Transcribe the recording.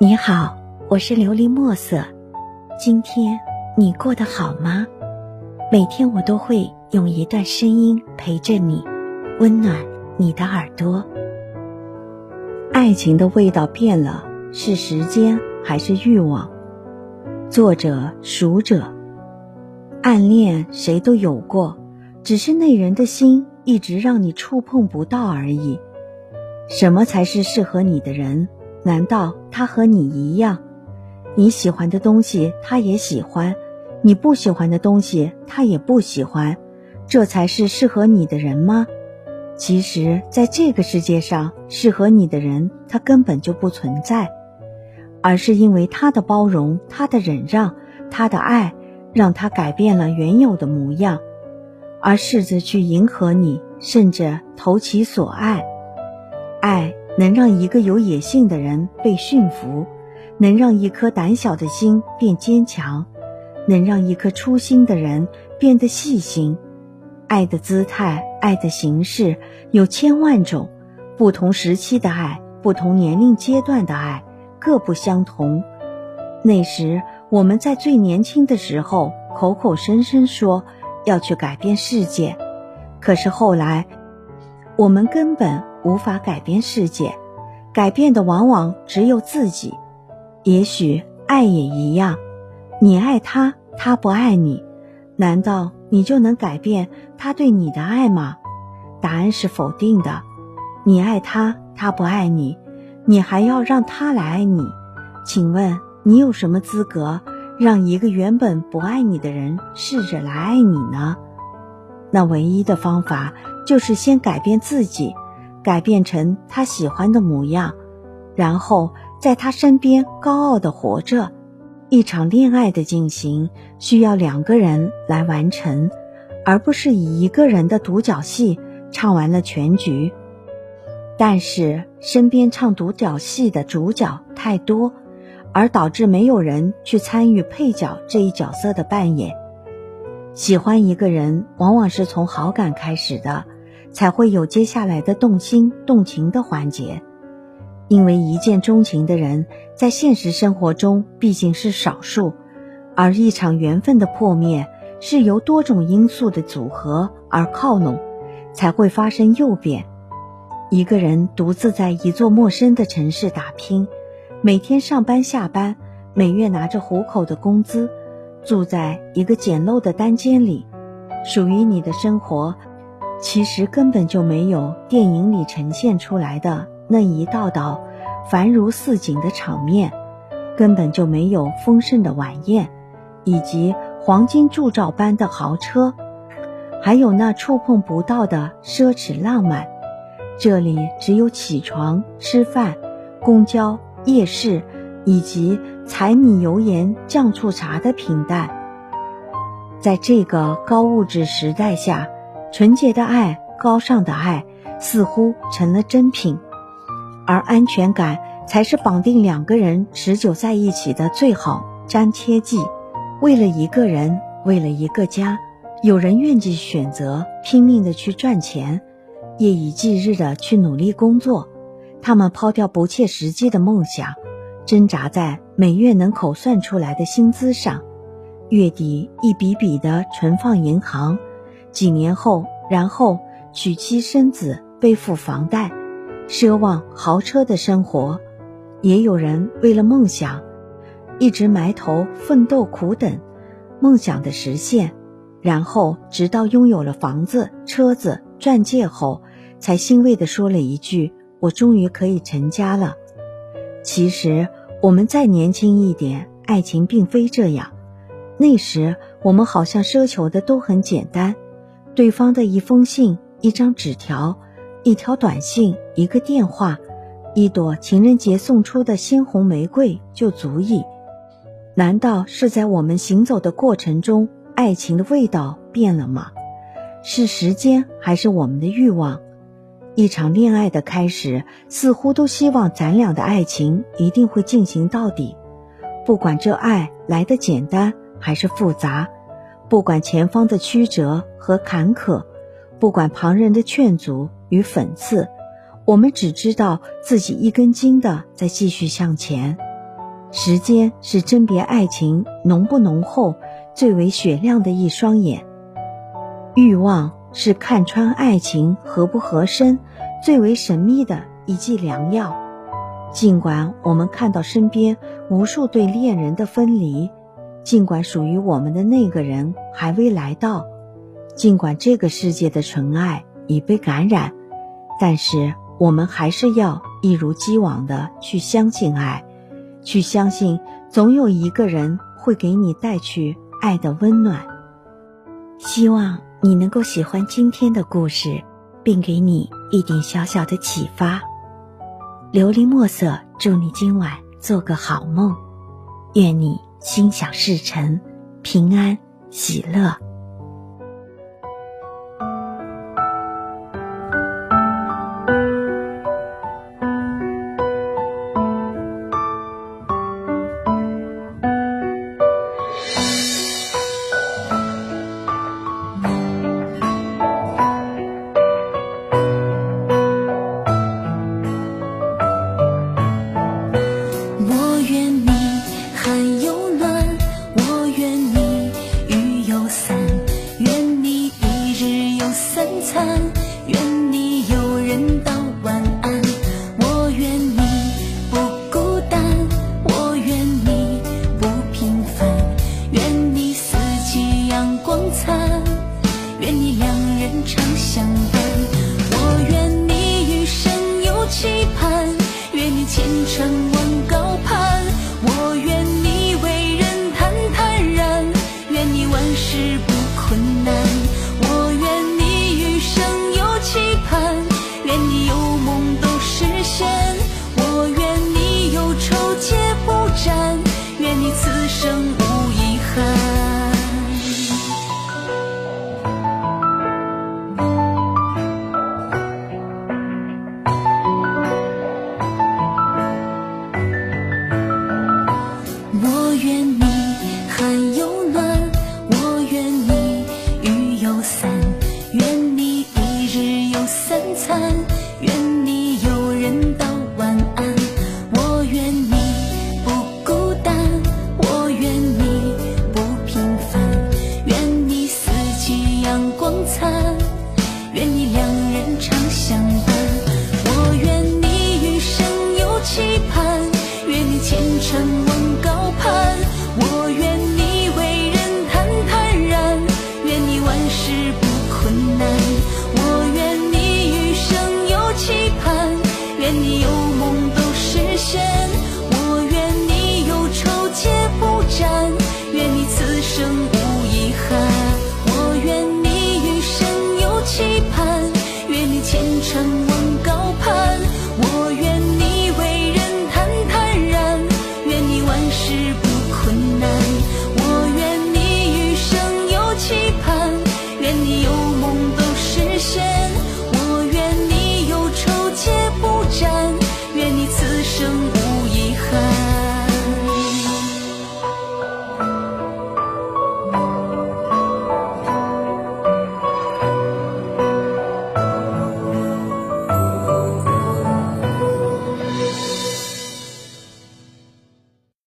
你好，我是琉璃墨色。今天你过得好吗？每天我都会用一段声音陪着你，温暖你的耳朵。爱情的味道变了，是时间还是欲望？作者：熟者。暗恋谁都有过，只是那人的心一直让你触碰不到而已。什么才是适合你的人？难道他和你一样？你喜欢的东西他也喜欢，你不喜欢的东西他也不喜欢，这才是适合你的人吗？其实，在这个世界上，适合你的人他根本就不存在，而是因为他的包容、他的忍让、他的爱，让他改变了原有的模样，而试着去迎合你，甚至投其所爱，爱。能让一个有野性的人被驯服，能让一颗胆小的心变坚强，能让一颗粗心的人变得细心。爱的姿态、爱的形式有千万种，不同时期的爱，不同年龄阶段的爱，各不相同。那时我们在最年轻的时候，口口声声说要去改变世界，可是后来，我们根本。无法改变世界，改变的往往只有自己。也许爱也一样，你爱他，他不爱你，难道你就能改变他对你的爱吗？答案是否定的。你爱他，他不爱你，你还要让他来爱你？请问你有什么资格让一个原本不爱你的人试着来爱你呢？那唯一的方法就是先改变自己。改变成他喜欢的模样，然后在他身边高傲的活着。一场恋爱的进行需要两个人来完成，而不是以一个人的独角戏唱完了全局。但是身边唱独角戏的主角太多，而导致没有人去参与配角这一角色的扮演。喜欢一个人，往往是从好感开始的。才会有接下来的动心动情的环节，因为一见钟情的人在现实生活中毕竟是少数，而一场缘分的破灭是由多种因素的组合而靠拢，才会发生诱变。一个人独自在一座陌生的城市打拼，每天上班下班，每月拿着糊口的工资，住在一个简陋的单间里，属于你的生活。其实根本就没有电影里呈现出来的那一道道繁如似锦的场面，根本就没有丰盛的晚宴，以及黄金铸造般的豪车，还有那触碰不到的奢侈浪漫。这里只有起床、吃饭、公交、夜市，以及柴米油盐酱醋茶的平淡。在这个高物质时代下。纯洁的爱，高尚的爱，似乎成了珍品，而安全感才是绑定两个人持久在一起的最好粘贴剂。为了一个人，为了一个家，有人愿意选择拼命的去赚钱，夜以继日的去努力工作。他们抛掉不切实际的梦想，挣扎在每月能口算出来的薪资上，月底一笔笔的存放银行。几年后，然后娶妻生子，背负房贷，奢望豪车的生活；也有人为了梦想，一直埋头奋斗苦等，梦想的实现，然后直到拥有了房子、车子、钻戒后，才欣慰地说了一句：“我终于可以成家了。”其实，我们再年轻一点，爱情并非这样。那时，我们好像奢求的都很简单。对方的一封信、一张纸条、一条短信、一个电话、一朵情人节送出的鲜红玫瑰就足以。难道是在我们行走的过程中，爱情的味道变了吗？是时间还是我们的欲望？一场恋爱的开始，似乎都希望咱俩的爱情一定会进行到底，不管这爱来的简单还是复杂。不管前方的曲折和坎坷，不管旁人的劝阻与讽刺，我们只知道自己一根筋的在继续向前。时间是甄别爱情浓不浓厚最为雪亮的一双眼，欲望是看穿爱情合不合身最为神秘的一剂良药。尽管我们看到身边无数对恋人的分离，尽管属于我们的那个人还未来到，尽管这个世界的纯爱已被感染，但是我们还是要一如既往的去相信爱。去相信，总有一个人会给你带去爱的温暖。希望你能够喜欢今天的故事，并给你一点小小的启发。琉璃墨色，祝你今晚做个好梦，愿你心想事成，平安喜乐。愿困难。三餐愿你有人伴